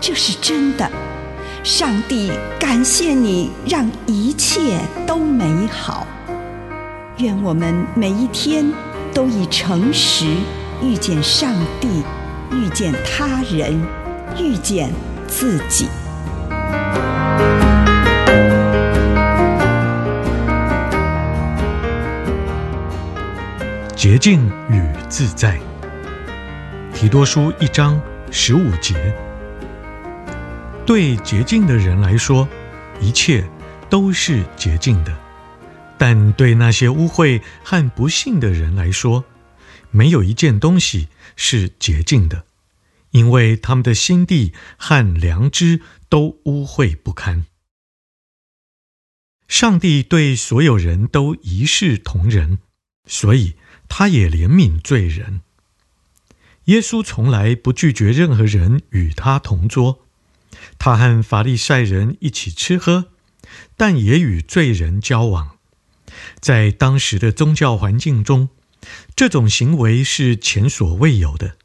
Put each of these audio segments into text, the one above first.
这是真的，上帝感谢你，让一切都美好。愿我们每一天都以诚实遇见上帝，遇见他人，遇见自己。洁净与自在，提多书一章十五节。对洁净的人来说，一切都是洁净的；但对那些污秽和不信的人来说，没有一件东西是洁净的，因为他们的心地和良知都污秽不堪。上帝对所有人都一视同仁，所以他也怜悯罪人。耶稣从来不拒绝任何人与他同桌。他和法利赛人一起吃喝，但也与罪人交往。在当时的宗教环境中，这种行为是前所未有的。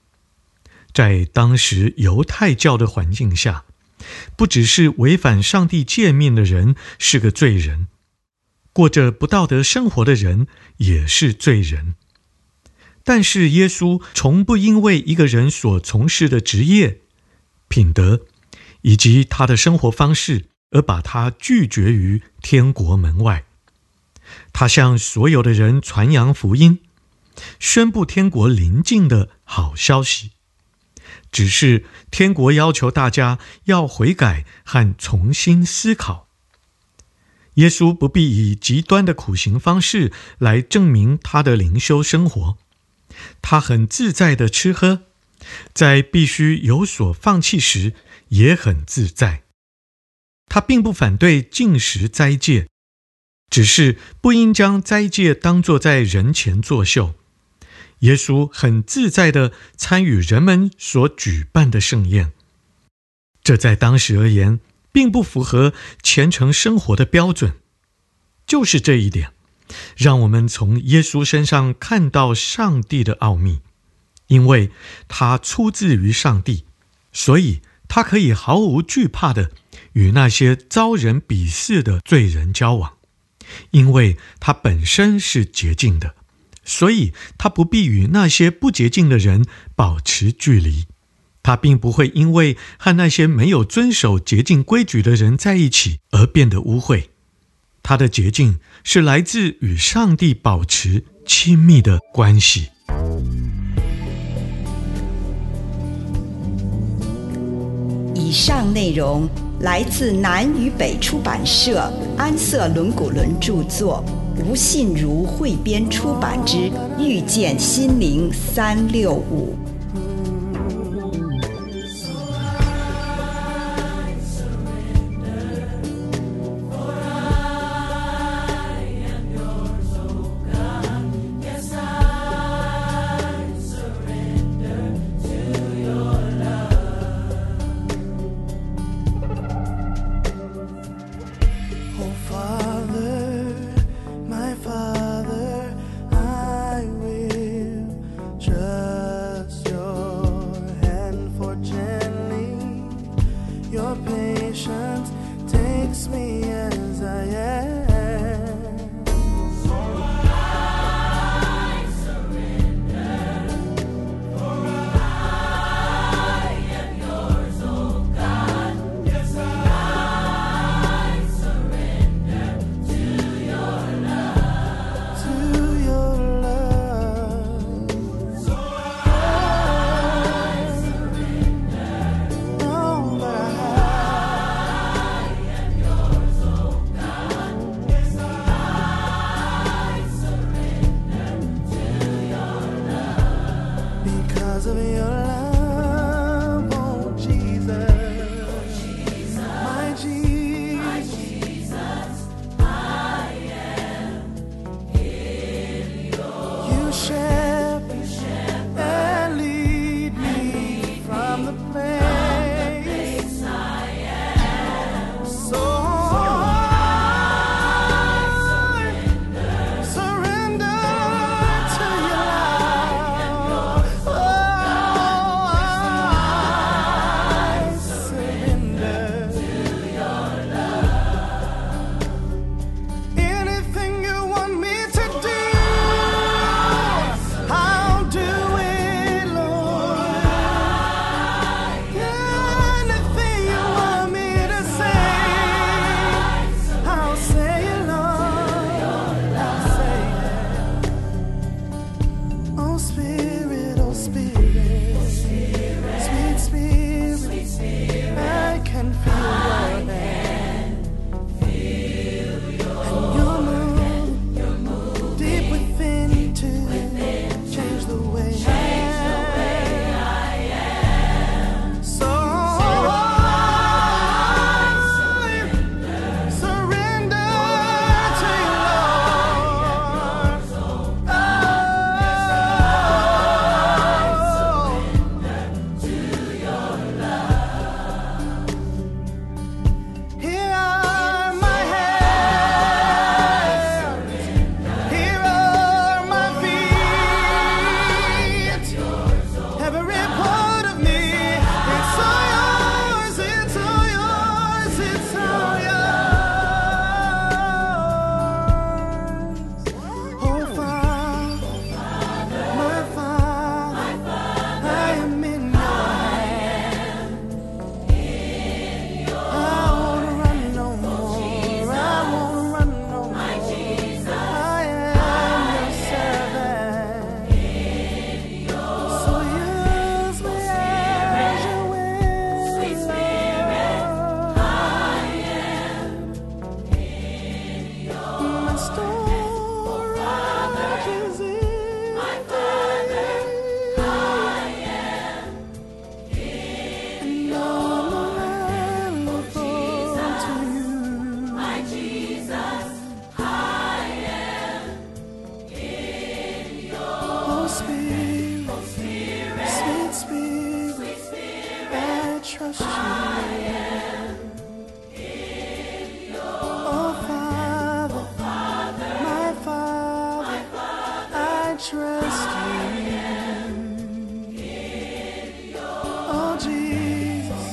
在当时犹太教的环境下，不只是违反上帝诫命的人是个罪人，过着不道德生活的人也是罪人。但是耶稣从不因为一个人所从事的职业、品德，以及他的生活方式，而把他拒绝于天国门外。他向所有的人传扬福音，宣布天国临近的好消息。只是天国要求大家要悔改和重新思考。耶稣不必以极端的苦行方式来证明他的灵修生活。他很自在地吃喝，在必须有所放弃时，也很自在，他并不反对禁食斋戒，只是不应将斋戒当作在人前作秀。耶稣很自在地参与人们所举办的盛宴，这在当时而言并不符合虔诚生活的标准。就是这一点，让我们从耶稣身上看到上帝的奥秘，因为他出自于上帝，所以。他可以毫无惧怕地与那些遭人鄙视的罪人交往，因为他本身是洁净的，所以他不必与那些不洁净的人保持距离。他并不会因为和那些没有遵守洁净规矩的人在一起而变得污秽。他的洁净是来自与上帝保持亲密的关系。以上内容来自南与北出版社安瑟伦古伦著作，吴信如汇编出版之《遇见心灵三六五》。patience takes me as I am. Trust you. Oh, Father, my Father, I trust you. Oh, Jesus,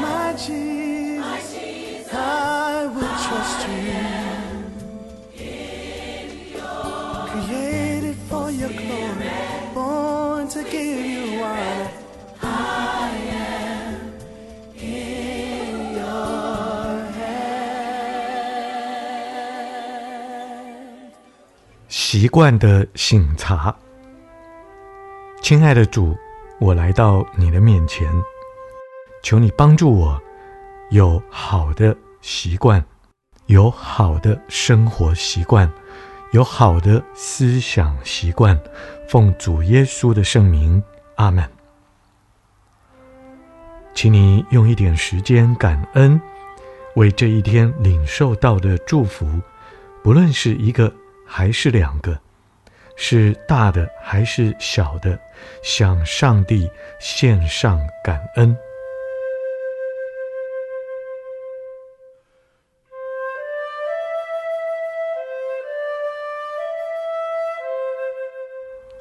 my Jesus, I will trust you. Created for your glory, 惯的醒茶，亲爱的主，我来到你的面前，求你帮助我有好的习惯，有好的生活习惯，有好的思想习惯。奉主耶稣的圣名，阿门。请你用一点时间感恩，为这一天领受到的祝福，不论是一个还是两个，是大的还是小的，向上帝献上感恩。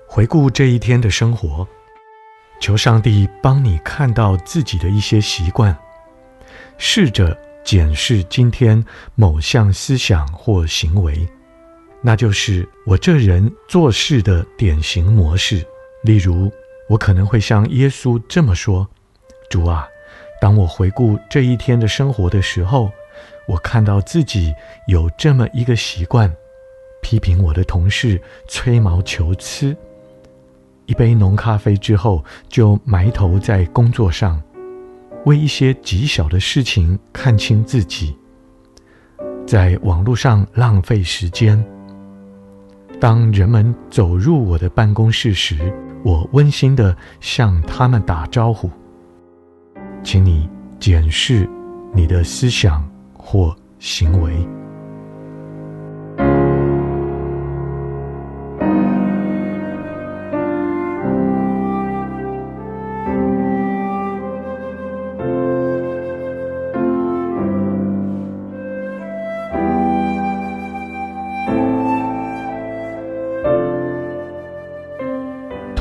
回顾这一天的生活，求上帝帮你看到自己的一些习惯，试着检视今天某项思想或行为，那就是我这人做事的典型模式。例如，我可能会像耶稣这么说：“主啊，当我回顾这一天的生活的时候，我看到自己有这么一个习惯，批评我的同事，吹毛求疵。”一杯浓咖啡之后，就埋头在工作上，为一些极小的事情看清自己，在网络上浪费时间。当人们走入我的办公室时，我温馨地向他们打招呼。请你检视你的思想或行为。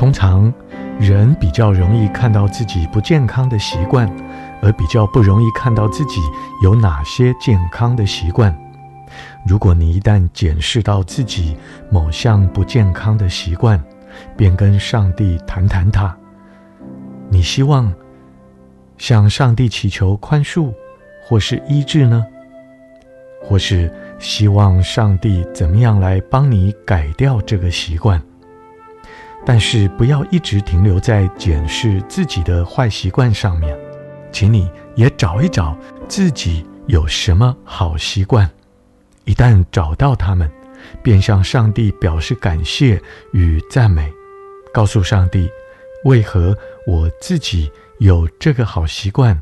通常，人比较容易看到自己不健康的习惯，而比较不容易看到自己有哪些健康的习惯。如果你一旦检视到自己某项不健康的习惯，便跟上帝谈谈它。你希望向上帝祈求宽恕，或是医治呢？或是希望上帝怎么样来帮你改掉这个习惯？但是不要一直停留在检视自己的坏习惯上面，请你也找一找自己有什么好习惯。一旦找到它们，便向上帝表示感谢与赞美，告诉上帝为何我自己有这个好习惯，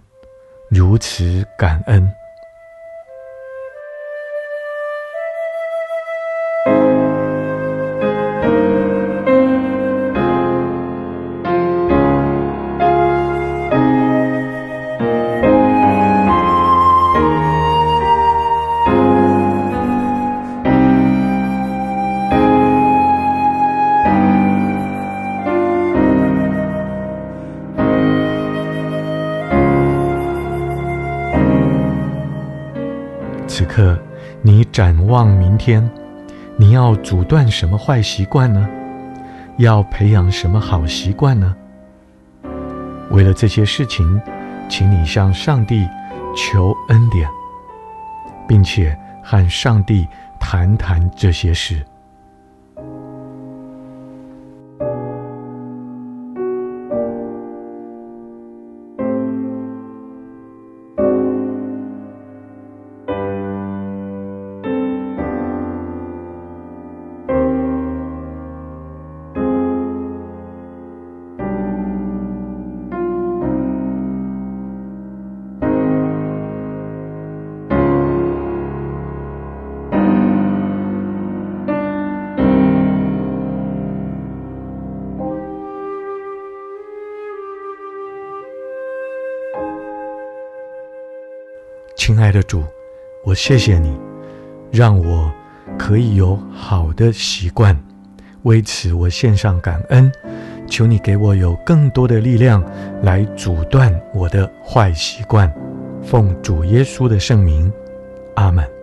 如此感恩。望明天，你要阻断什么坏习惯呢？要培养什么好习惯呢？为了这些事情，请你向上帝求恩典，并且和上帝谈谈这些事。亲爱的主，我谢谢你，让我可以有好的习惯。为此，我献上感恩。求你给我有更多的力量来阻断我的坏习惯。奉主耶稣的圣名，阿门。